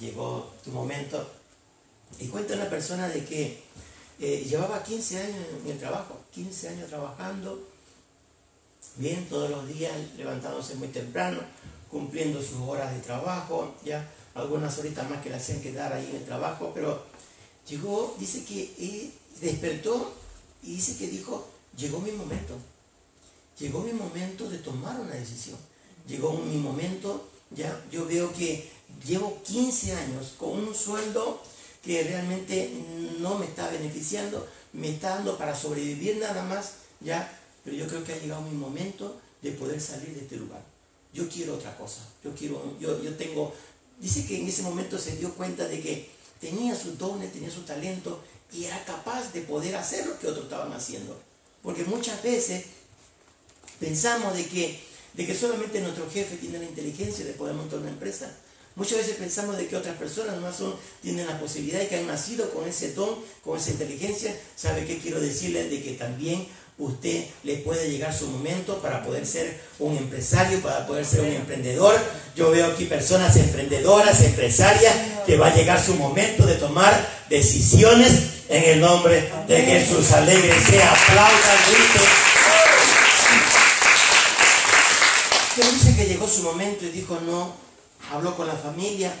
llegó tu momento. Y cuenta una persona de que eh, llevaba 15 años en el trabajo, 15 años trabajando, bien, todos los días levantándose muy temprano, cumpliendo sus horas de trabajo, ya algunas horitas más que le hacían quedar ahí en el trabajo, pero llegó, dice que eh, despertó y dice que dijo, llegó mi momento, llegó mi momento de tomar una decisión, llegó mi momento, ya yo veo que llevo 15 años con un sueldo que realmente no me está beneficiando, me está dando para sobrevivir nada más, ya, pero yo creo que ha llegado mi momento de poder salir de este lugar. Yo quiero otra cosa, yo quiero, yo, yo tengo, dice que en ese momento se dio cuenta de que tenía sus dones, tenía su talento y era capaz de poder hacer lo que otros estaban haciendo. Porque muchas veces pensamos de que, de que solamente nuestro jefe tiene la inteligencia de poder montar una empresa. Muchas veces pensamos de que otras personas no son, tienen la posibilidad de que han nacido con ese don, con esa inteligencia. ¿Sabe qué quiero decirles? De que también usted le puede llegar su momento para poder ser un empresario, para poder ser un emprendedor. Yo veo aquí personas emprendedoras, empresarias, que va a llegar su momento de tomar decisiones en el nombre de Jesús. Alegre sea, aplauda, grite. Pero dice que llegó su momento y dijo no, habló con la familia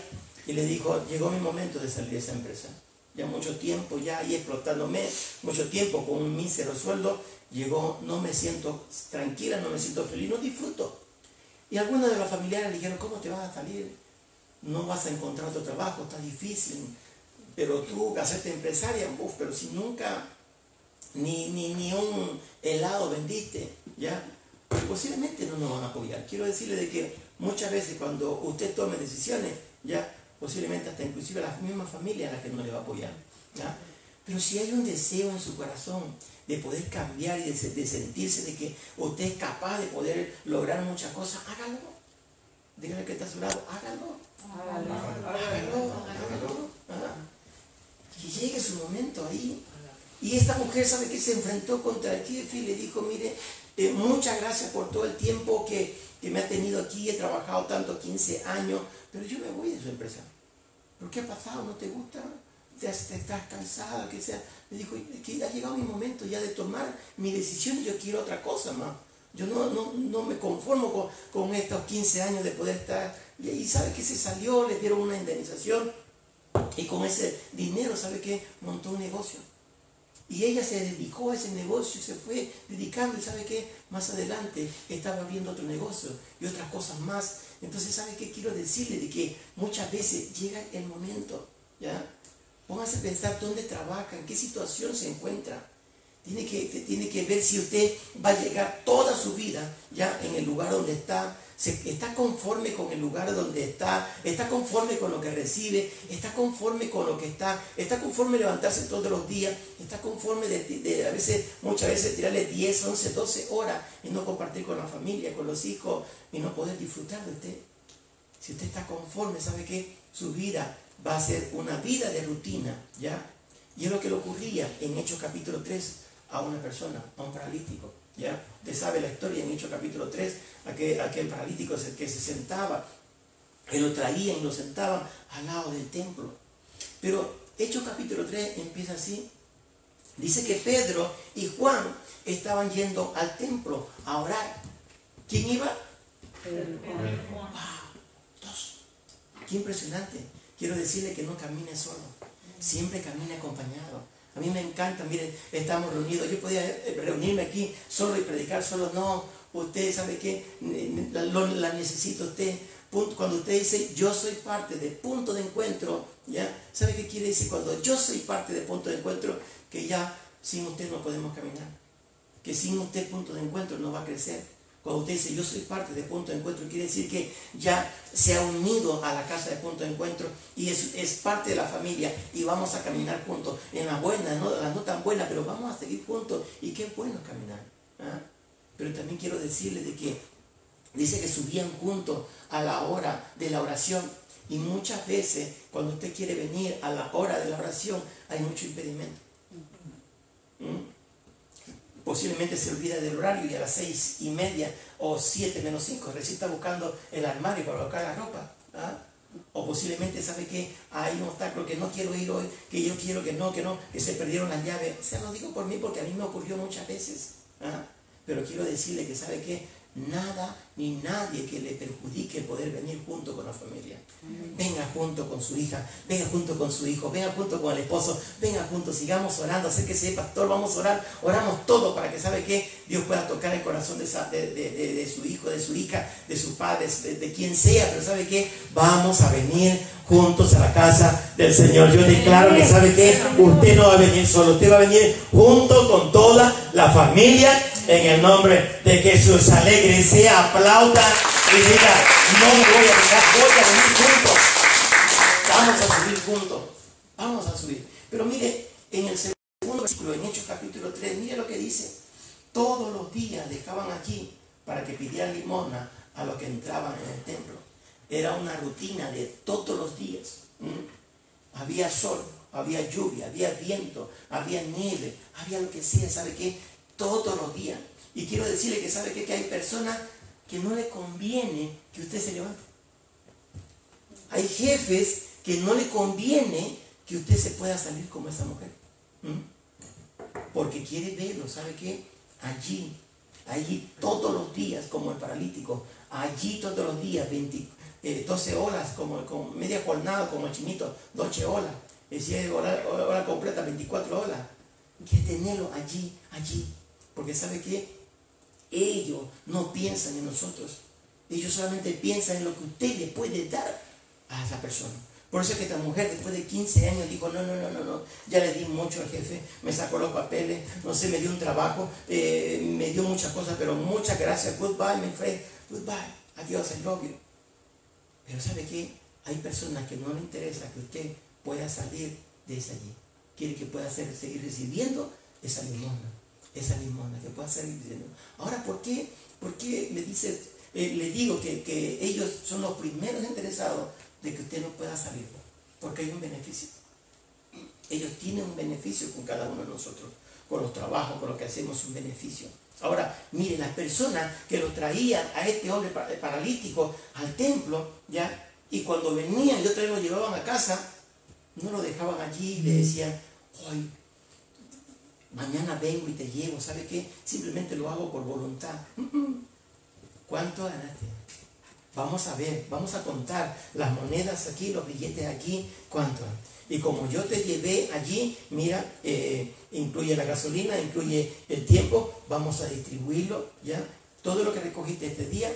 y le dijo, llegó mi momento de salir de esa empresa. Ya mucho tiempo, ya ahí explotándome, mucho tiempo con un mísero sueldo, llegó, no me siento tranquila, no me siento feliz, no disfruto. Y algunos de los familiares le dijeron, ¿cómo te vas a salir? No vas a encontrar otro trabajo, está difícil. Pero tú, hacerte empresaria, uf, pero si nunca ni, ni, ni un helado vendiste, ¿ya? Posiblemente no nos van a apoyar. Quiero decirle de que muchas veces cuando usted tome decisiones, ya posiblemente hasta inclusive la misma familia a la que no le va a apoyar. ¿ya? Pero si hay un deseo en su corazón de poder cambiar y de, de, sentirse de que usted es capaz de poder lograr muchas cosas, hágalo. Dígale que está a su lado, hágalo. Hágalo, hágalo, hágalo. ¿ah? Que llegue su momento ahí. Y esta mujer sabe que se enfrentó contra el jefe y le dijo, mire, eh, muchas gracias por todo el tiempo que, que, me ha tenido aquí, he trabajado tanto, 15 años, pero yo me voy de su empresa. ¿Pero qué ha pasado? ¿No te gusta? ¿Te, estás cansada? Que sea? Le dijo, que ha llegado mi momento ya de tomar mi decisión yo quiero otra cosa más. Yo no, no, no me conformo con, con, estos 15 años de poder estar. Y sabe que se salió, le dieron una indemnización y con ese dinero, ¿sabe qué? Montó un negocio. Y ella se dedicó a ese negocio, se fue dedicando y sabe qué, más adelante estaba abriendo otro negocio y otras cosas más. Entonces, ¿sabe qué quiero decirle? De que muchas veces llega el momento, ¿ya? Póngase a pensar dónde trabaja, en qué situación se encuentra. Tiene que, tiene que ver si usted va a llegar toda su vida ya en el lugar donde está, está conforme con el lugar donde está, está conforme con lo que recibe, está conforme con lo que está, está conforme levantarse todos los días, está conforme de, a veces, muchas veces tirarle 10, 11, 12 horas y no compartir con la familia, con los hijos y no poder disfrutar de usted. Si usted está conforme, sabe que su vida va a ser una vida de rutina, ¿ya? Y es lo que le ocurría en Hechos capítulo 3 a una persona, a un paralítico. ¿Ya? Usted sabe la historia en Hechos capítulo 3, aquel, aquel paralítico que se sentaba, que lo traían y lo sentaban al lado del templo. Pero Hechos capítulo 3 empieza así. Dice que Pedro y Juan estaban yendo al templo a orar. ¿Quién iba? Wow, dos. Qué impresionante. Quiero decirle que no camine solo, siempre camine acompañado. A mí me encanta, miren, estamos reunidos. Yo podía reunirme aquí solo y predicar solo. No, usted sabe que la, la necesita usted. Cuando usted dice yo soy parte de punto de encuentro, ¿ya? ¿Sabe qué quiere decir? Cuando yo soy parte de punto de encuentro, que ya sin usted no podemos caminar. Que sin usted punto de encuentro no va a crecer. Cuando usted dice yo soy parte de punto de encuentro, quiere decir que ya se ha unido a la casa de punto de encuentro y es, parte de la familia y vamos a caminar juntos. En las buenas, no, las no tan buenas, pero vamos a seguir juntos y qué bueno caminar. ¿ah? Pero también quiero decirle de que dice que subían juntos a la hora de la oración y muchas veces cuando usted quiere venir a la hora de la oración hay mucho impedimento. Posiblemente se olvida del horario y a las seis y media o siete menos cinco recién está buscando el armario para colocar la ropa. ¿ah? O posiblemente sabe que hay un obstáculo que no quiero ir hoy, que yo quiero que no, que no, que se perdieron las llaves. O sea, lo digo por mí porque a mí me ocurrió muchas veces. ¿ah? Pero quiero decirle que sabe que nada ni nadie que le perjudique poder venir junto con la familia. Venga junto con su hija, venga junto con su hijo, venga junto con el esposo, venga junto, sigamos orando, acérquese, pastor, vamos a orar, oramos todo para que sabe que Dios pueda tocar el corazón de, de, su hijo, de su hija, de sus padres, de, quien sea, pero sabe que vamos a venir juntos a la casa del Señor. Yo declaro que sabe que usted no va a venir solo, usted va a venir junto con toda la familia en el nombre de Jesús. Alegre sea, aplauda y diga, no me voy a dejar, voy a venir juntos. Vamos a subir juntos. Vamos a subir. Pero mire, en el segundo versículo, en Hechos capítulo 3, mire lo que dice. Todos los días dejaban aquí para que pidieran limosna a los que entraban en el templo. Era una rutina de todos los días. Había sol, había lluvia, había viento, había nieve, había lo que sea, ¿sabe qué? Todos los días. Y quiero decirle que sabe que hay personas que no le conviene que usted se levante. Hay jefes que no le conviene que usted se pueda salir como esa mujer. Porque quiere verlo, ¿sabe qué? Allí, allí todos los días como el paralítico, allí todos los días, 20, 12 eh, horas, como, media jornada como el chinito, 12 horas, decía hora, hora completa, 24 horas. Quiere tenerlo allí, allí. Porque sabe que ellos no piensan en nosotros. Ellos solamente piensan en lo que usted le puede dar a esa persona. Por eso es que esta mujer después de 15 años dijo, no, no, no, no, no, ya le di mucho al jefe, me sacó los papeles, no sé, me dio un trabajo, eh, me dio muchas cosas, pero muchas gracias, goodbye, my friend, goodbye, adiós, I love. Pero ¿sabe qué? Hay personas que no le interesa que usted pueda salir de allí. Quiere que pueda seguir recibiendo esa limosna esa limona, que pueda seguir diciendo. Ahora, ¿por qué, por qué me dice, eh, le digo que, que, ellos son los primeros interesados de que usted no pueda salir? Porque hay un beneficio. Ellos tienen un beneficio con cada uno de nosotros, con los trabajos, con lo que hacemos, un beneficio. Ahora, miren, las personas que lo traían a este hombre paralítico al templo, ¿ya? Y cuando venían y otra vez lo llevaban a casa, no lo dejaban allí y le decían, hoy mañana vengo y te llevo, ¿sabe qué? Simplemente lo hago por voluntad. ¿Cuánto ganaste? Vamos a ver, vamos a contar las monedas aquí, los billetes aquí, ¿cuánto? Y como yo te llevé allí, mira, eh, incluye la gasolina, incluye el tiempo, vamos a distribuirlo, ¿ya? Todo lo que recogiste este día,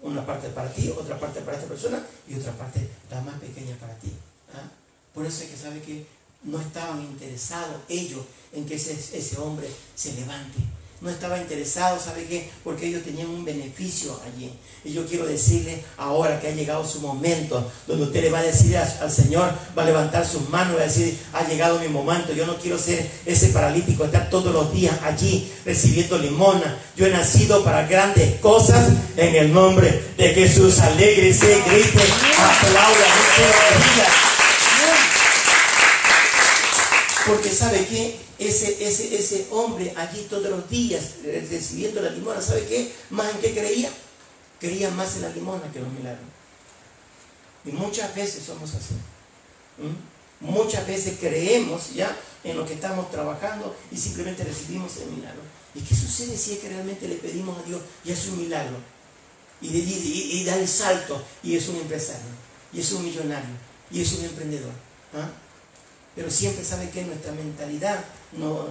una parte para ti, otra parte para esta persona y otra parte, la más pequeña para ti. ¿ah? Por eso es que sabe que no estaban interesados ellos en que ese, ese hombre se levante. No estaba interesado, ¿sabe qué? Porque ellos tenían un beneficio allí. Y yo quiero decirle ahora que ha llegado su momento, donde usted le va a decir al Señor, va a levantar sus manos va a decir, ha llegado mi momento, yo no quiero ser ese paralítico, estar todos los días allí recibiendo limona. Yo he nacido para grandes cosas en el nombre de Jesús. Alégrese, grite, aplauda, porque sabe que ese, ese, ese hombre allí todos los días eh, recibiendo la limona, ¿sabe qué? Más en qué creía? Creía más en la limona que en los milagros. Y muchas veces somos así. Muchas veces creemos ya en lo que estamos trabajando y simplemente recibimos el milagro. ¿Y qué sucede si es que realmente le pedimos a Dios y es un milagro? Y, y da el salto y es un empresario, y es un millonario, y es un emprendedor. ¿ah? Pero siempre sabe que nuestra mentalidad, no,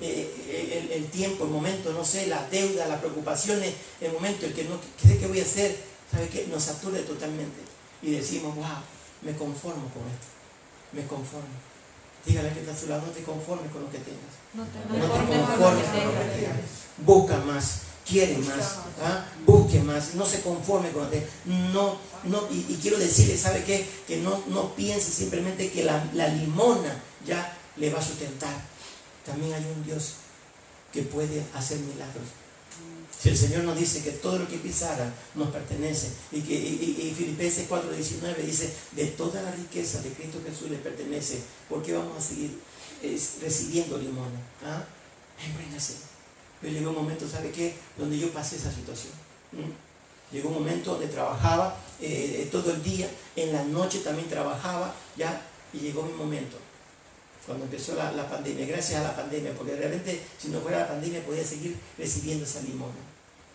eh, eh, el, tiempo, el momento, no sé, las deudas, las preocupaciones, el momento, el que no sé qué voy a hacer, sabe que nos satura totalmente. Y decimos, wow, me conformo con esto, me conformo. Dígale que está a su lado, no te conformes con lo que tengas. No te, conformes con lo que tengas. Busca más quiere más, ¿ah? busque más, no se conforme con usted. No, no, y, quiero decirle, ¿sabe qué? Que no, no piense simplemente que la, limona ya le va a sustentar. También hay un Dios que puede hacer milagros. Si el Señor nos dice que todo lo que pisara nos pertenece y que y, Filipenses 4:19 dice de toda la riqueza de Cristo Jesús le pertenece, ¿por qué vamos a seguir recibiendo limona? ¿Ah? Pero llegó un momento, ¿sabe qué? Donde yo pasé esa situación. Llegó un momento donde trabajaba eh, todo el día, en la noche también trabajaba, ya, y llegó mi momento, cuando empezó la, pandemia, gracias a la pandemia, porque realmente si no fuera la pandemia podía seguir recibiendo esa limona.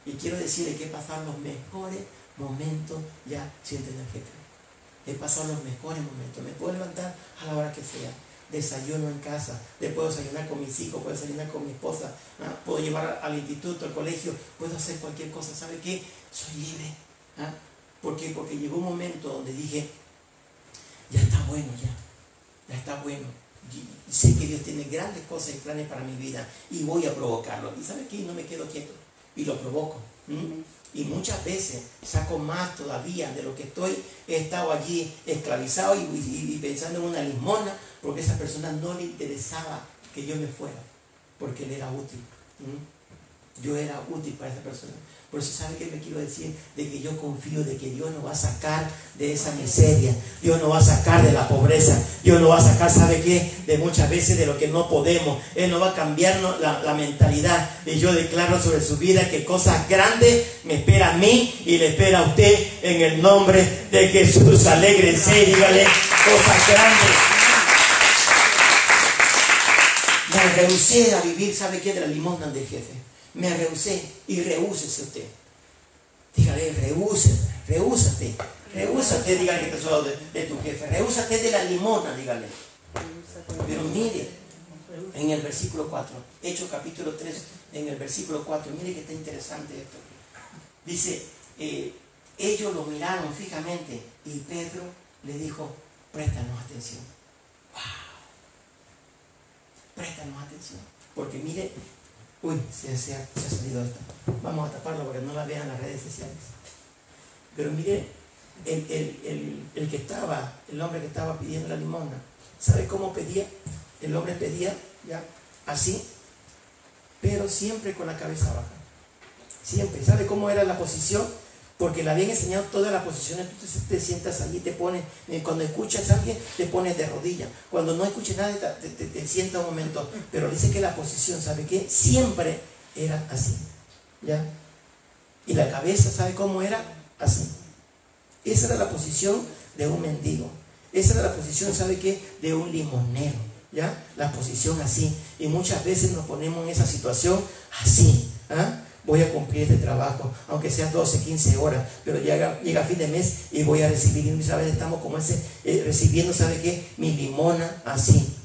Y quiero decirle que he pasado los mejores momentos ya siendo jefe. He pasado los mejores momentos. Me puedo levantar a la hora que sea. Desayuno en casa. Puedo desayunar con mis hijos, puedo desayunar con mi esposa. ¿ah? Puedo llevar al instituto, al colegio. Puedo hacer cualquier cosa. ¿Sabe qué? Soy libre. ¿ah? ¿Por qué? Porque llegó un momento donde dije, ya está bueno ya. Ya está bueno. sé que Dios tiene grandes cosas y planes para mi vida y voy a provocarlo. ¿Y sabe qué? No me quedo quieto y lo provoco. Y muchas veces saco más todavía de lo que estoy. He estado allí esclavizado y, pensando en una limona porque a esa persona no le interesaba que yo me fuera, porque él era útil. Yo era útil para esa persona. Por eso, ¿sabe qué me quiero decir? De que yo confío de que Dios nos va a sacar de esa miseria. Dios nos va a sacar de la pobreza. Dios nos va a sacar, ¿sabe qué? De muchas veces de lo que no podemos. Él nos va a cambiar la, mentalidad. Y yo declaro sobre su vida que cosas grandes me espera a mí y le espera a usted en el nombre de Jesús. Alégrese, dígale cosas grandes. Me rehusé a vivir, ¿sabe qué? De la limosna del jefe me rehusé y rehúsese usted. Dígale, rehúsate, rehúsate, rehúsate, dígale que te soy de, tu jefe, rehúsate de la limona, dígale. Pero mire, en el versículo 4, Hechos capítulo 3, en el versículo 4, mire que está interesante esto. Dice, eh, ellos lo miraron fijamente y Pedro le dijo, préstanos atención. Porque mire, Uy, se, ha, salido esto. Vamos a taparlo porque no la vean las redes sociales. Pero mire, el, que estaba, el hombre que estaba pidiendo la limona, ¿sabe cómo pedía? El hombre pedía, ya, así, pero siempre con la cabeza baja. Siempre. ¿Sabe cómo era la posición? Porque le habían enseñado todas las posiciones, tú te, sientas allí, te pones, eh, cuando escuchas a alguien, te pones de rodillas, cuando no escuches nada, te, te, sienta un momento, pero dice que la posición, ¿sabe qué? Siempre era así, ¿ya? Y la cabeza, ¿sabe cómo era? Así. Esa era la posición de un mendigo, esa era la posición, ¿sabe qué? De un limonero, ¿ya? La posición así, y muchas veces nos ponemos en esa situación así, ¿ah? Voy a cumplir este trabajo, aunque sean 12, 15 horas, pero llega, llega fin de mes y voy a recibir, y muchas veces estamos como ese, eh, recibiendo, ¿sabe qué? Mi limona así.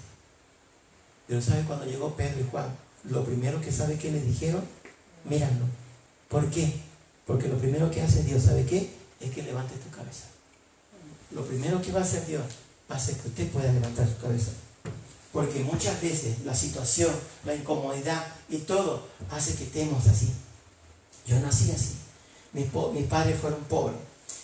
Pero ¿sabe cuando llegó Pedro y Juan? Lo primero que sabe que le dijeron, míralo. ¿Por qué? Porque lo primero que hace Dios, ¿sabe qué? Es que levante tu cabeza. Lo primero que va a hacer Dios va a hacer que usted pueda levantar su cabeza. Porque muchas veces la situación, la incomodidad y todo hace que estemos así. Yo nací así. Mis, padres fueron pobres.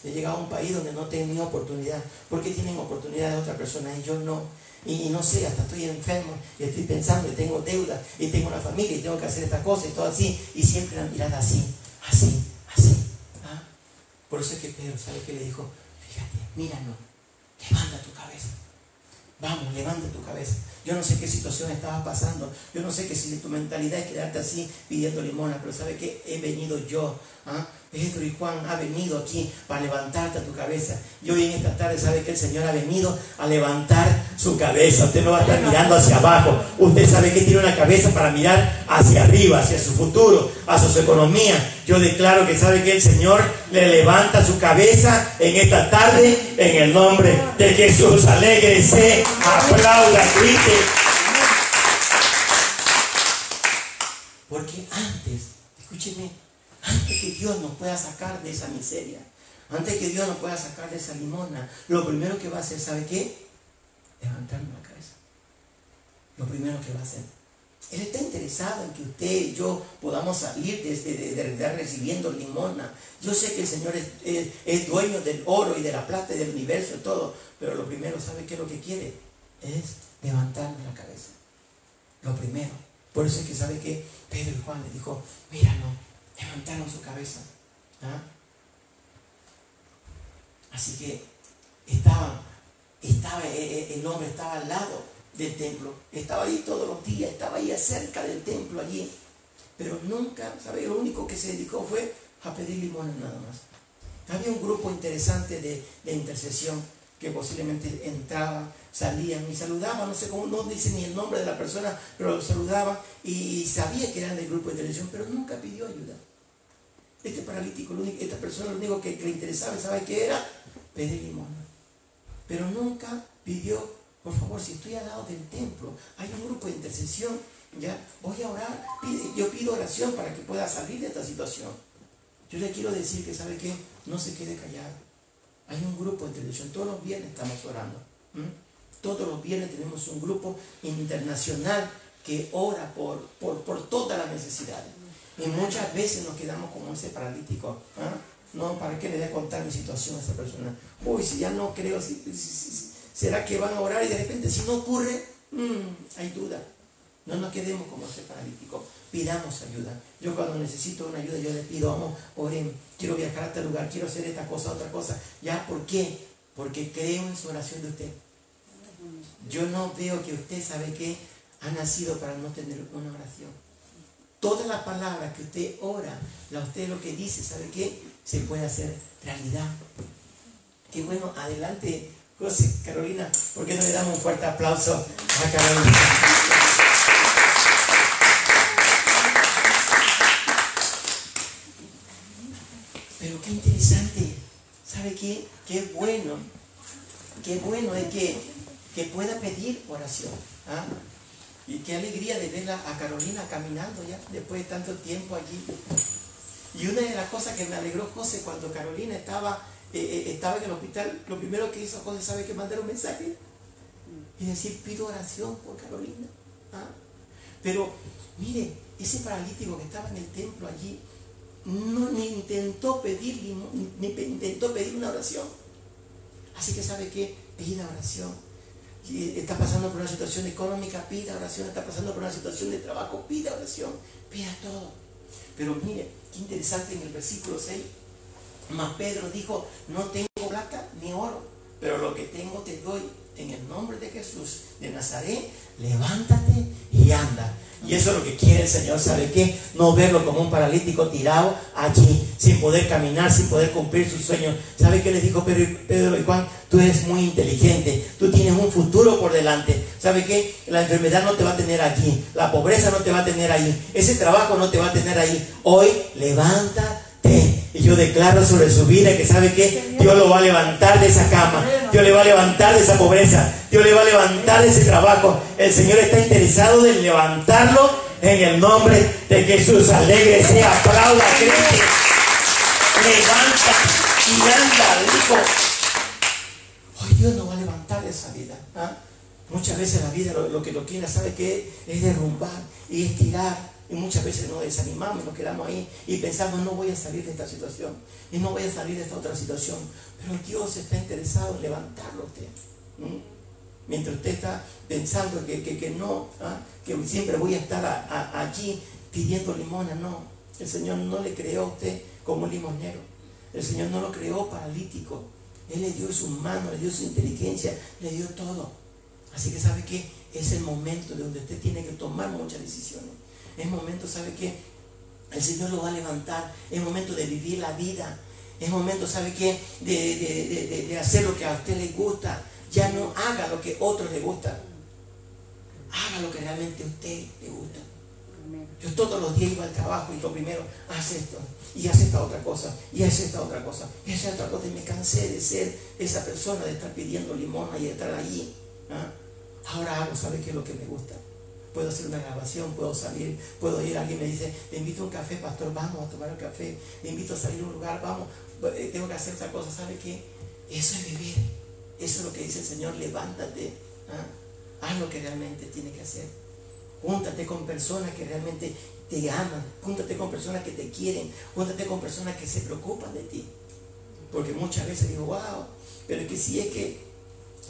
He llegado a un país donde no tenía oportunidad. ¿Por qué tienen oportunidad de otra persona y yo no? Y, no sé, hasta estoy enfermo y estoy pensando y tengo deuda y tengo una familia y tengo que hacer esta cosa y todo así. Y siempre la mirada así, así, así. ¿ah? Por eso es que Pedro, ¿sabe qué le dijo? Fíjate, míralo, levanta tu cabeza. Vamos, levanta tu cabeza. Yo no sé qué situación estabas pasando. Yo no sé que si tu mentalidad es quedarte así pidiendo limona, pero ¿sabe qué? He venido yo. ¿ah? Pedro y Juan ha venido aquí para levantarte a tu cabeza. Y hoy en esta tarde sabe que el Señor ha venido a levantar su cabeza. Usted no va a estar mirando hacia abajo. Usted sabe que tiene una cabeza para mirar hacia arriba, hacia su futuro, hacia su economía. Yo declaro que sabe que el Señor le levanta su cabeza en esta tarde en el nombre de Jesús. Alégrese, aplauda, grite. Porque antes, escúcheme, antes que Dios nos pueda sacar de esa miseria, antes que Dios nos pueda sacar de esa limona, lo primero que va a hacer, ¿sabe qué? Levantarnos la cabeza. Lo primero que va a hacer. Él está interesado en que usted y yo podamos salir de, de, recibiendo limona. Yo sé que el Señor es, dueño del oro y de la plata y del universo y todo, pero lo primero, ¿sabe qué es lo que quiere? Es levantarnos la cabeza. Lo primero. Por eso es que sabe que Pedro y Juan le dijo, mira, no, levantaron su cabeza. ¿ah? Así que estaba, estaba, eh, el hombre estaba al lado del templo, estaba ahí todos los días, estaba ahí cerca del templo allí, pero nunca, ¿sabe? Lo único que se dedicó fue a pedir limones nada más. Había un grupo interesante de, de intercesión que posiblemente entraban, salían y saludaban, no sé cómo, no dice ni el nombre de la persona, pero lo saludaban y sabía que eran del grupo de intercesión, pero nunca pidió ayuda. Este paralítico, esta persona lo único que, le interesaba, ¿sabe qué era? Pedir limón. Pero nunca pidió, por favor, si estoy al lado del templo, hay un grupo de intercesión, ya, voy a orar, yo pido oración para que pueda salir de esta situación. Yo le quiero decir que, ¿sabe qué? No se quede callado. Hay un grupo de intercesión, todos los viernes estamos orando. Todos los viernes tenemos un grupo internacional que ora por, por, por todas las necesidades. Y muchas veces nos quedamos como ese paralítico. ¿ah? No, ¿para qué le voy a contar mi situación a esa persona? Uy, si ya no creo, ¿será que van a orar y de repente si no ocurre? Mm, hay duda. No nos quedemos como ese paralítico. Pidamos ayuda. Yo cuando necesito una ayuda, yo le pido, vamos, oren, quiero viajar a este lugar, quiero hacer esta cosa, otra cosa. ¿Ya? ¿Por qué? Porque creo en su oración de usted. Yo no veo que usted sabe que ha nacido para no tener una oración. Toda la palabra que usted ora, la usted lo que dice, ¿sabe qué? Se puede hacer realidad. Qué bueno, adelante, José, Carolina, ¿por qué no le damos un fuerte aplauso a Carolina? Pero qué interesante, ¿sabe qué? Qué bueno, qué bueno es que, que pueda pedir oración. ¿ah? Y qué alegría de verla a Carolina caminando ya, después de tanto tiempo allí. Y una de las cosas que me alegró José cuando Carolina estaba, eh, eh, estaba en el hospital, lo primero que hizo José, ¿sabe que mandar un mensaje? Y decir, pido oración por Carolina. ¿Ah? Pero, mire, ese paralítico que estaba en el templo allí, no ni intentó pedir, ni, intentó pedir una oración. Así que, ¿sabe qué? Pida oración está pasando por una situación económica, pida oración, está pasando por una situación de trabajo, pida oración, pida todo. Pero mire, qué interesante en el versículo 6, más Pedro dijo, no tengo plata ni oro, pero lo que tengo te doy en el nombre de Jesús de Nazaret, levántate y anda. Y eso es lo que quiere el Señor, ¿sabe qué? No verlo como un paralítico tirado allí, sin poder caminar, sin poder cumplir sus sueños. ¿Sabe qué les dijo Pedro, y Juan? Tú eres muy inteligente, tú tienes un futuro por delante. ¿Sabe qué? La enfermedad no te va a tener aquí, la pobreza no te va a tener ahí, ese trabajo no te va a tener ahí. Hoy levántate y yo declaro sobre su vida que sabe que Dios lo va a levantar de esa cama, Dios le va a levantar de esa pobreza, Dios le va a levantar de ese trabajo. El Señor está interesado en levantarlo en el nombre de Jesús. Alegre sea, aplauda, Cristo. Levanta y anda, dijo. Hoy Dios nos va a levantar de esa vida. ¿ah? Muchas veces la vida lo, que lo quiere, ¿sabe que Es derrumbar y estirar y muchas veces nos desanimamos, nos quedamos ahí y pensamos, no voy a salir de esta situación y no voy a salir de esta otra situación. Pero Dios está interesado en levantarlo usted. Mientras usted está pensando que, que, no, ¿ah? que siempre voy a estar allí pidiendo limona, no. El Señor no le creó a usted como un limonero. El Señor no lo creó paralítico. Él le dio su mano, le dio su inteligencia, le dio todo. Así que sabe que es el momento de donde usted tiene que tomar muchas decisiones. Es momento, ¿sabe qué? El Señor lo va a levantar. Es momento de vivir la vida. Es momento, ¿sabe qué? De, hacer lo que a usted le gusta. Ya no haga lo que a otros le gusta. Haga lo que realmente a usted le gusta. Yo todos los días iba al trabajo y lo primero, haz esto, y haz esta otra cosa, y haz esta otra cosa, y haz otra cosa. Y me cansé de ser esa persona, de estar pidiendo limón y de estar allí. ¿ah? Ahora hago, ¿sabe qué es lo que me gusta? Puedo hacer una grabación, puedo salir, puedo ir, alguien me dice, te invito a un café, pastor, vamos a tomar un café, te invito a salir a un lugar, vamos, eh, tengo que hacer esa cosa, ¿sabe qué? Eso es vivir, eso es lo que dice el Señor, levántate, ¿ah? haz lo que realmente tiene que hacer, júntate con personas que realmente te aman, júntate con personas que te quieren, júntate con personas que se preocupan de ti, porque muchas veces digo, wow, pero es que si es que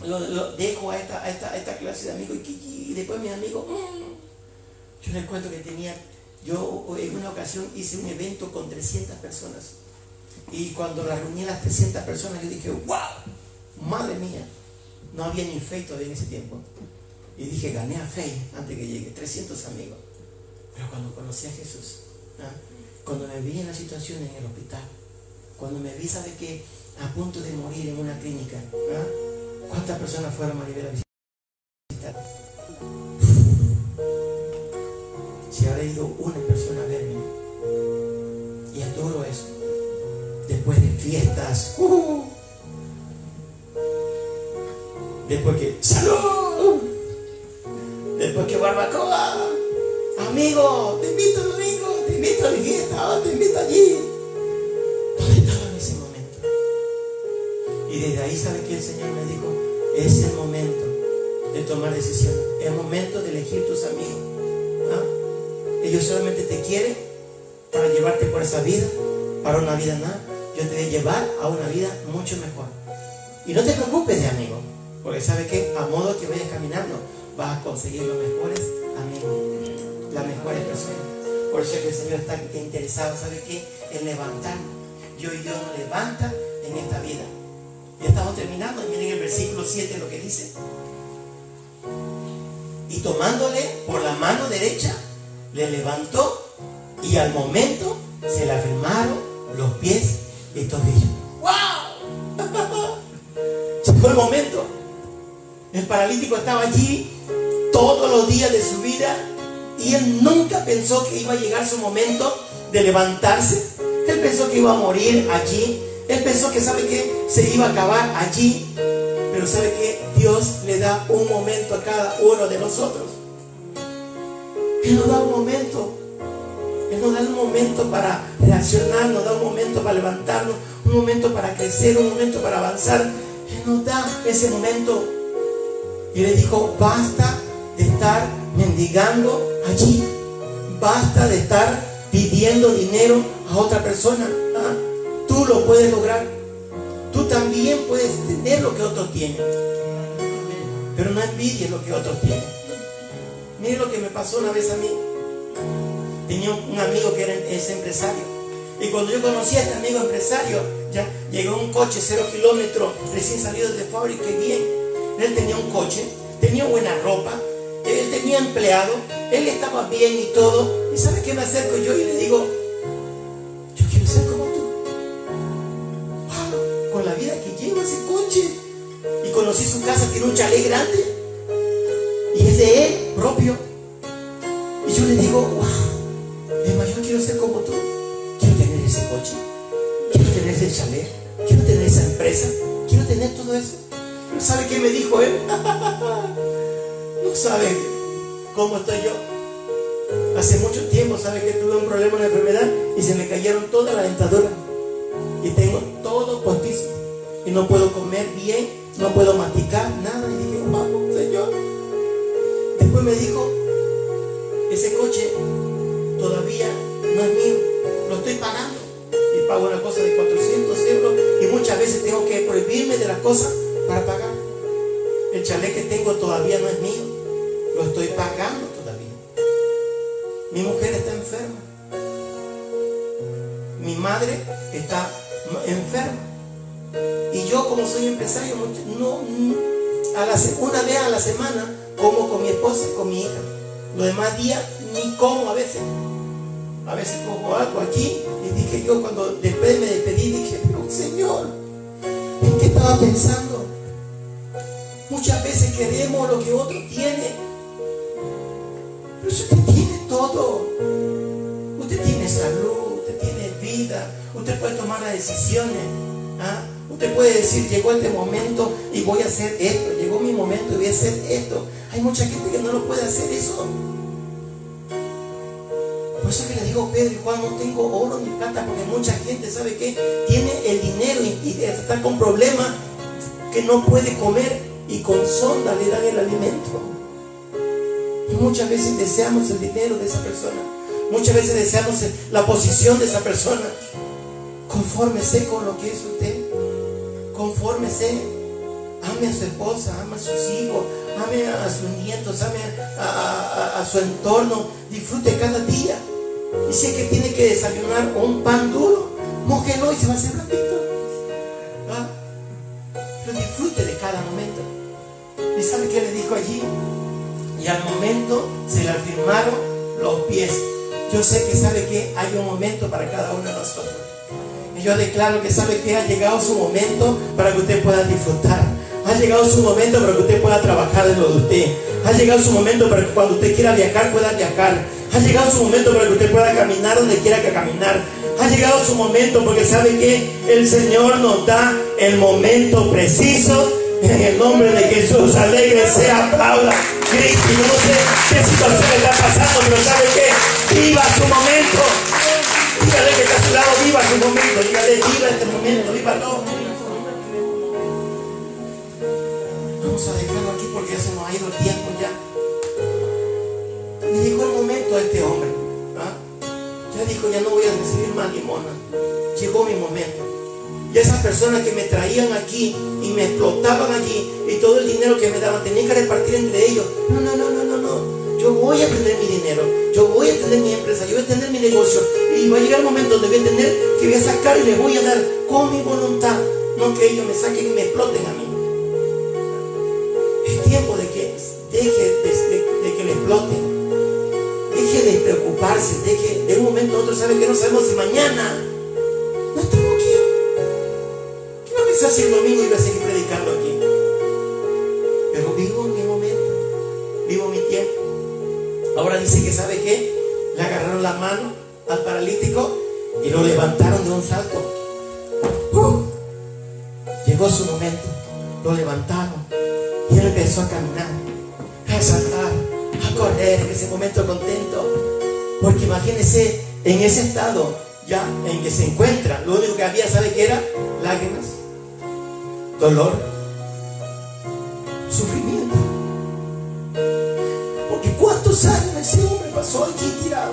lo, dejo a esta, esta, clase de amigos y, después mis amigos, mm". yo les cuento que tenía, yo en una ocasión hice un evento con 300 personas y cuando la reuní a las 300 personas yo dije, wow, madre mía, no había ni fe todavía en ese tiempo. Y dije, gané a fe antes que llegue, 300 amigos. Pero cuando conocí a Jesús, ¿ah? cuando me vi en la situación en el hospital, Cuando me vi, ¿sabe que A punto de morir en una clínica. ¿ah? ¿Cuántas personas fueron a Maribel a visitar? Si habrá ido una persona a verme. Y adoro eso. Después de fiestas. ¡uh! Después que ¡Salud! Después que barbacoa. Amigo, te invito domingo, te invito a mi fiesta, te invito allí. Y desde ahí sabe que el Señor me dijo, es el momento de tomar decisiones. Es el momento de elegir tus amigos. ¿Ah? Ellos solamente te quieren para llevarte por esa vida, para una vida nada. Yo te voy a llevar a una vida mucho mejor. Y no te preocupes de amigo, porque sabe que a modo que vayas caminando vas a conseguir los mejores amigos, las mejores personas. Por eso es que el Señor está interesado, ¿sabe qué? En levantarnos. Yo y Dios nos levanta en esta vida. Ya estamos terminando. Miren el versículo 7 lo que dice. Y tomándole por la mano derecha, le levantó y al momento se le afirmaron los pies y tobillos. ¡Wow! Llegó el momento. El paralítico estaba allí todos los días de su vida y él nunca pensó que iba a llegar su momento de levantarse. Él pensó que iba a morir allí. Él pensó que sabe que se iba a acabar allí. Pero sabe que Dios le da un momento a cada uno de nosotros. Él nos da un momento. Él nos da un momento para reaccionar, nos da un momento para levantarnos, un momento para crecer, un momento para avanzar. Él nos da ese momento. Y le dijo, basta de estar mendigando allí. Basta de estar pidiendo dinero a otra persona. Lo puedes lograr. Tú también puedes tener lo que otros tienen. Pero no envidies lo que otros tienen. Mire lo que me pasó una vez a mí. Tenía un amigo que era ese empresario. Y cuando yo conocí a este amigo empresario, ya llegó un coche cero kilómetros, recién salido de fábrica y bien. Él tenía un coche, tenía buena ropa, él tenía empleado, él estaba bien y todo. ¿Y sabe qué me acerco yo y le digo? Conocí su casa, tiene un chalet grande. Y es de él propio. Y yo le digo, wow, es yo quiero ser como tú. Quiero tener ese coche. Quiero tener ese chalet. Quiero tener esa empresa. Quiero tener todo eso. ¿sabe qué me dijo él? no sabe cómo estoy yo. Hace mucho tiempo, sabe que tuve un problema, una enfermedad y se me cayeron todas las dentaduras. Y tengo todo postizo. Y no puedo comer bien, no puedo masticar, nada. Y dije, vamos, Señor. Después me dijo, ese coche todavía no es mío, lo estoy pagando. Y pago una cosa de 400 euros y muchas veces tengo que prohibirme de las cosas para pagar. El chalet que tengo todavía no es mío, lo estoy pagando todavía. Mi mujer está enferma. Mi madre está enferma. Y yo como soy empresario, no, una vez a la semana como con mi esposa con mi hija. Los demás días ni como a veces. A veces cojo algo aquí y dije yo cuando después me despedí, dije, pero Señor, ¿en qué estaba pensando? Muchas veces queremos lo que otro tiene. Pero usted tiene todo. Usted tiene salud, usted tiene vida, usted puede tomar las decisiones. ¿ah? Usted puede decir, llegó este momento y voy a hacer esto, llegó mi momento y voy a hacer esto. Hay mucha gente que no lo puede hacer eso. Por eso que le digo, Pedro y Juan, no tengo oro ni plata, porque mucha gente sabe que tiene el dinero y, está con problemas que no puede comer y con sonda le dan el alimento. Y muchas veces deseamos el dinero de esa persona. Muchas veces deseamos la posición de esa persona. Confórmese con lo que es usted. Confórmese. Ame a su esposa, ame a sus hijos, ame a sus nietos, ame a, su entorno. Disfrute cada día. Es que tiene que desayunar un pan duro, mojelo y se va a hacer. ¿Ah? Pero disfrute de cada momento. ¿Y sabe qué le dijo allí? Y al momento se le afirmaron los pies. Yo sé que sabe que hay un momento para cada uno de nosotros. Y yo declaro que sabe que ha llegado su momento para que usted pueda disfrutar. Ha llegado su momento para que usted pueda trabajar de lo de usted. Ha llegado su momento para que cuando usted quiera viajar pueda viajar. Ha llegado su momento para que usted pueda caminar donde quiera que caminar. Ha llegado su momento porque sabe que el Señor nos da el momento preciso. En el nombre de Jesús, alegre sea, aplauda, Cristo. no sé qué situación está pasando, pero sabe que viva su momento. Dígale que está a su lado, viva su momento. Dígale, viva este momento, viva todo. Vamos a dejarlo aquí porque ya se nos ha ido el tiempo ya. Y llegó el momento a este hombre. ¿ah? Ya dijo, ya no voy a recibir más limona. Llegó mi momento. Y esas personas que me traían aquí y me explotaban allí y todo el dinero que me daban, tenía que repartir entre ellos. No, no, no, no, no, no. Yo voy a tener mi dinero, yo voy a tener mi empresa, yo voy a tener mi negocio. Y va a llegar el momento donde voy a tener que voy a sacar y le voy a dar con mi voluntad. No que ellos me saquen y me exploten a mí. Es tiempo de que deje de, que le exploten. Deje de preocuparse, deje de un momento a otro, sabe que no sabemos si mañana no estamos aquí. ¿Qué va a pensar si el domingo iba a seguir predicando aquí? Pero vivo mi momento, vivo mi tiempo. Ahora dice que sabe qué, le agarraron la mano al paralítico y lo levantaron de un salto. ¡Uh! Llegó su momento, lo levantaron y él empezó a caminar, a saltar, a correr en ese momento contento. Porque imagínese en ese estado ya en que se encuentra, lo único que había, ¿sabe qué era? Lágrimas, dolor, sufrimiento. Pasó aquí tirado.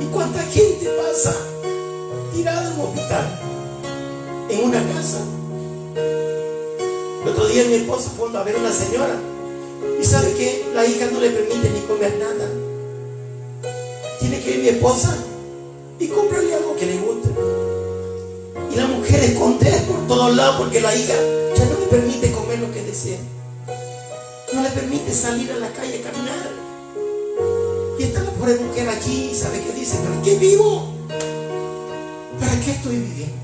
Y cuánta gente pasa tirada en un hospital, en una casa. El otro día mi esposa fue a ver a una señora. Y sabe que la hija no le permite ni comer nada. Tiene que ir mi esposa y comprarle algo que le guste. Y la mujer esconde por todos lados porque la hija ya no le permite comer lo que desea. No le permite salir a la calle a caminar. Y está la pobre mujer allí, ¿sabe qué dice? ¿Para qué vivo? ¿Para qué estoy viviendo?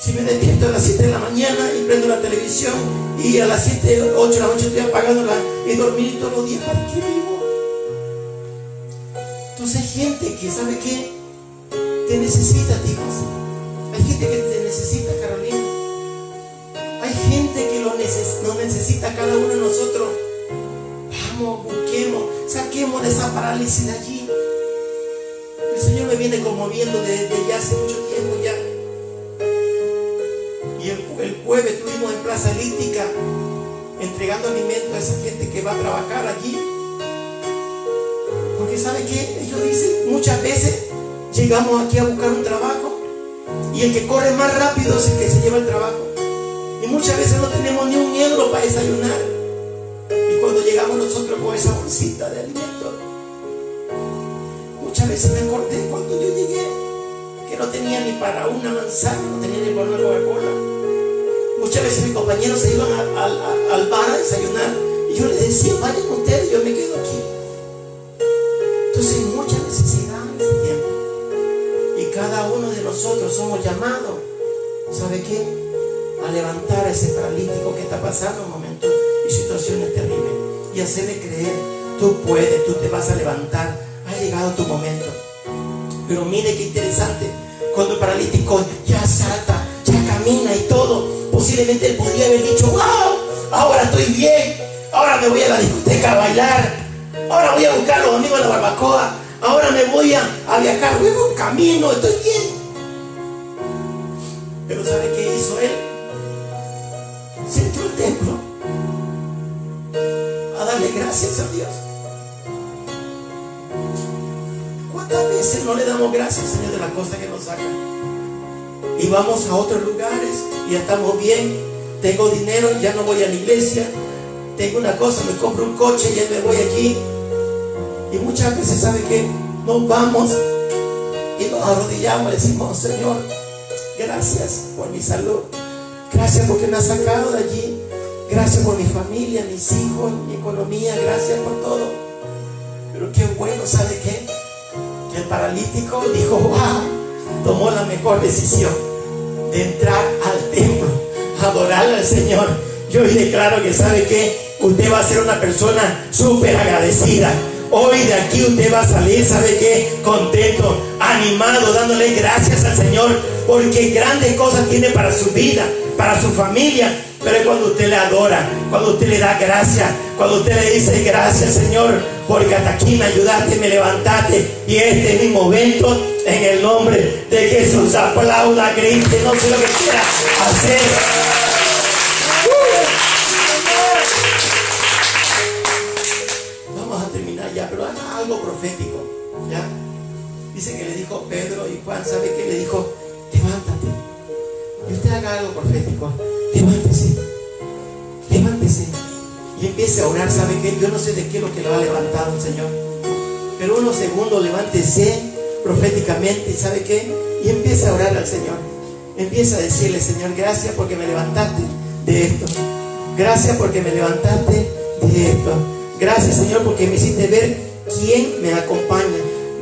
Si me despierto a las 7 de la mañana y prendo la televisión y a las 7, 8 de la noche estoy apagándola y dormir todos los días, ¿para qué vivo? Entonces hay gente que sabe que te necesita, hijos. Hay gente que te necesita, Carolina. Hay gente que lo, necesita cada uno de nosotros. Vamos, de esa parálisis de allí. El Señor me viene conmoviendo desde ya hace mucho tiempo ya. Y el, jueves estuvimos en Plaza Elíptica entregando alimento a esa gente que va a trabajar allí. Porque sabe que ellos dicen, muchas veces llegamos aquí a buscar un trabajo y el que corre más rápido es el que se lleva el trabajo. Y muchas veces no tenemos ni un euro para desayunar. Nosotros con esa bolsita de alimento, muchas veces me acordé cuando yo llegué que no tenía ni para una manzana, no tenía ni para una Coca-Cola. Muchas veces mis compañeros se iban al bar a desayunar y yo les decía, vayan ustedes, yo me quedo aquí. Entonces hay mucha necesidad en ese tiempo. Y cada uno de nosotros somos llamados, ¿sabe qué? A levantar a ese paralítico que está pasando momentos y situaciones terribles. Y hacerle creer, tú puedes, tú te vas a levantar. Ha llegado tu momento. Pero mire qué interesante. Cuando el paralítico ya salta, ya camina y todo, posiblemente él podría haber dicho, wow, ahora estoy bien, ahora me voy a la discoteca a bailar, ahora voy a buscar a los amigos de la barbacoa, ahora me voy a, viajar, luego camino, estoy bien. Pero ¿sabe qué hizo él? Se entró al templo a darle gracias a Dios. ¿Cuántas veces no le damos gracias, Señor, de las cosas que nos sacan? y vamos a otros lugares y estamos bien, tengo dinero, ya no voy a la iglesia, tengo una cosa, me compro un coche, y ya me voy aquí. Y muchas veces, ¿sabe que Nos vamos y nos arrodillamos y decimos, Señor, gracias por mi salud, gracias porque me has sacado de allí, gracias por mi familia, mis hijos, mi economía, gracias por todo. Pero qué bueno, ¿sabe qué? Que el paralítico dijo, wow tomó la mejor decisión de entrar al templo, adorarle al Señor. Yo declaro que sabe que usted va a ser una persona súper agradecida. Hoy de aquí usted va a salir, ¿sabe qué? Contento, animado, dándole gracias al Señor, porque grandes cosas tiene para su vida, para su familia. Pero es cuando usted le adora, cuando usted le da gracias, cuando usted le dice gracias Señor, porque hasta aquí me ayudaste, me levantaste. Y este es mi momento en el nombre de Jesús. Aplauda, grite, no sé lo que quiera hacer. Vamos a terminar ya, pero haga algo profético. ¿Ya? Dice que le dijo Pedro y Juan, ¿sabe qué? Le dijo, levántate. Y usted haga algo profético. Levántese. Levántese. Y empiece a orar. ¿Sabe qué? Yo no sé de qué es lo que lo ha levantado el Señor. Pero unos segundos levántese proféticamente. ¿Y sabe qué? Y empiece a orar al Señor. Empieza a decirle, Señor, gracias porque me levantaste de esto. Gracias porque me levantaste de esto. Gracias, Señor, porque me hiciste ver quién me acompaña.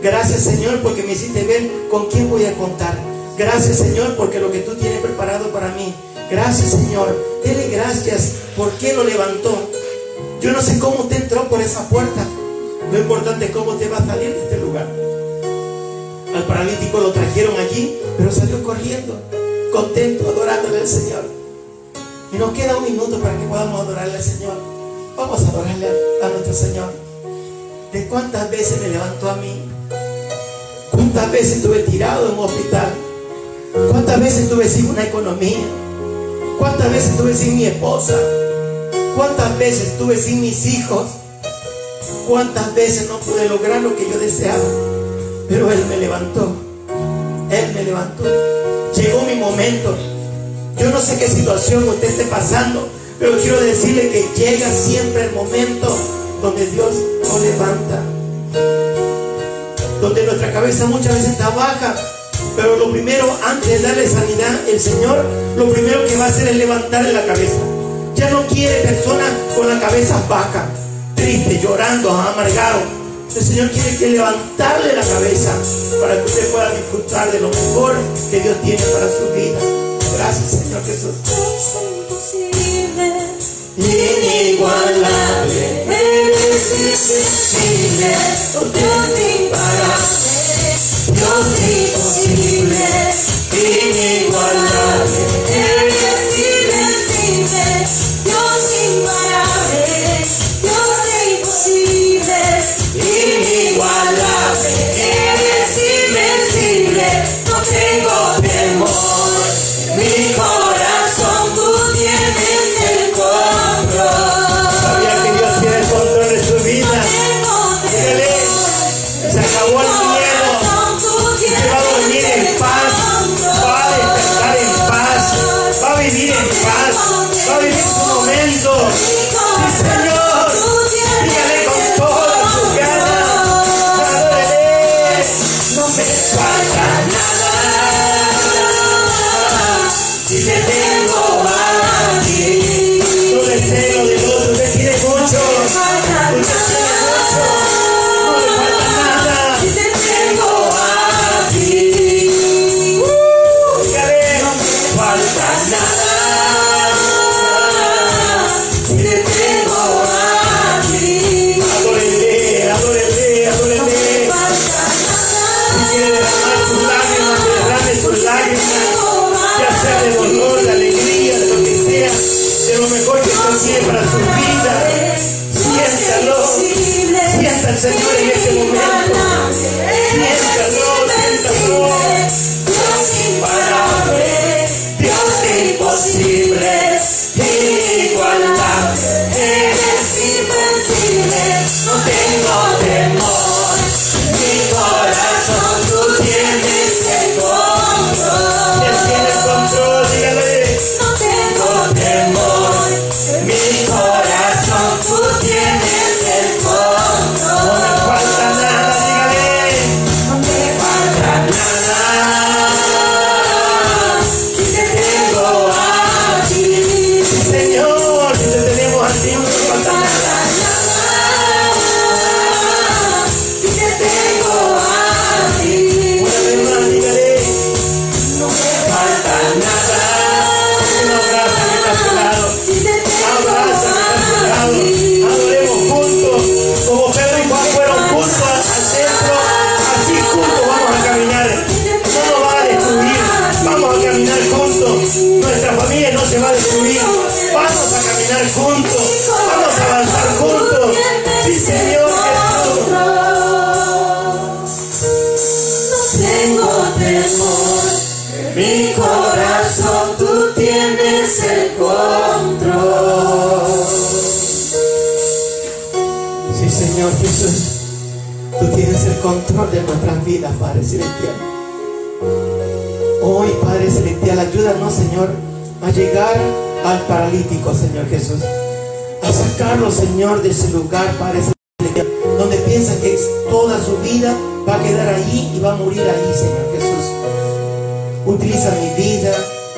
Gracias, Señor, porque me hiciste ver con quién voy a contar. Gracias, Señor, porque lo que tú tienes preparado para mí. Gracias, Señor. Dele gracias porque lo levantó. Yo no sé cómo usted entró por esa puerta. Lo importante es cómo usted va a salir de este lugar. Al paralítico lo trajeron allí, pero salió corriendo, contento, adorándole al Señor. Y nos queda un minuto para que podamos adorarle al Señor. Vamos a adorarle a nuestro Señor. ¿De cuántas veces me levantó a mí? ¿Cuántas veces estuve tirado en un hospital? ¿Cuántas veces estuve sin una economía? ¿Cuántas veces estuve sin mi esposa? ¿Cuántas veces estuve sin mis hijos? ¿Cuántas veces no pude lograr lo que yo deseaba? Pero Él me levantó. Él me levantó. Llegó mi momento. Yo no sé qué situación usted esté pasando, pero quiero decirle que llega siempre el momento donde Dios nos levanta. Donde nuestra cabeza muchas veces está baja, pero lo primero, antes de darle sanidad, el Señor, lo primero que va a hacer es levantarle la cabeza. Ya no quiere personas con la cabeza baja, triste, llorando, amargado. El Señor quiere que levantarle la cabeza para que usted pueda disfrutar de lo mejor que Dios tiene para su vida. Gracias, Señor Jesús. Dios inigualable, Eres invencible, Dios imparable, control de nuestras vidas, Padre Celestial. Hoy, Padre Celestial, ayúdanos, Señor, a llegar al paralítico, Señor Jesús. A sacarlo, Señor, de ese lugar, Padre Celestial, donde piensa que toda su vida va a quedar allí y va a morir ahí, Señor Jesús. Utiliza mi vida,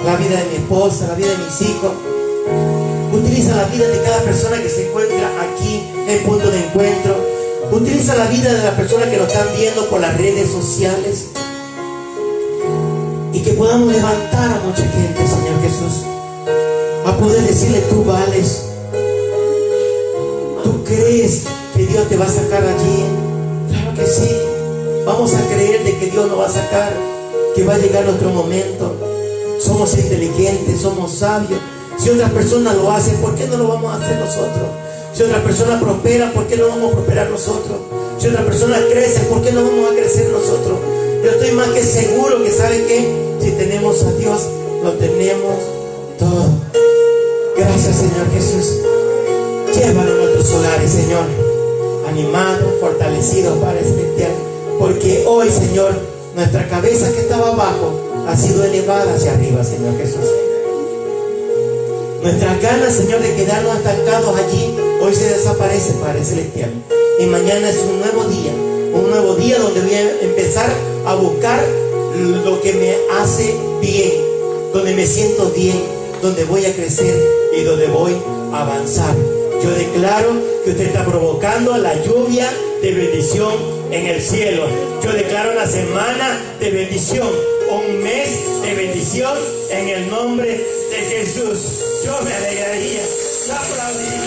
la vida de mi esposa, la vida de mis hijos. Utiliza la vida de cada persona que se encuentra aquí en punto de encuentro. Utiliza la vida de las personas que nos están viendo por las redes sociales. Y que podamos levantar a mucha gente, Señor Jesús. A poder decirle, tú vales. ¿Tú crees que Dios te va a sacar allí? Claro que sí. Vamos a creer de que Dios nos va a sacar, que va a llegar nuestro momento. Somos inteligentes, somos sabios. Si otras personas lo hacen, ¿por qué no lo vamos a hacer nosotros? Si otras personas prosperan, ¿por qué no vamos a prosperar nosotros? Si otras personas crecen, ¿por qué no vamos a crecer nosotros? Yo estoy más que seguro que sabe que si tenemos a Dios, lo tenemos todo. Gracias Señor Jesús. Llévalo a nuestros hogares, Señor. Animado, fortalecido, Padre Celestial. Porque hoy, Señor, nuestra cabeza que estaba abajo ha sido elevada hacia arriba, Señor Jesús. Nuestras ganas, Señor, de quedarnos estancados allí, hoy se desaparece, Padre Celestial. Y mañana es un nuevo día, un nuevo día donde voy a empezar a buscar lo que me hace bien, donde me siento bien, donde voy a crecer y donde voy a avanzar. Yo declaro que usted está provocando la lluvia de bendición en el cielo. Yo declaro una semana de bendición, un mes de bendición en el nombre de Jesús. Yo me alegraría, yo aplaudiría.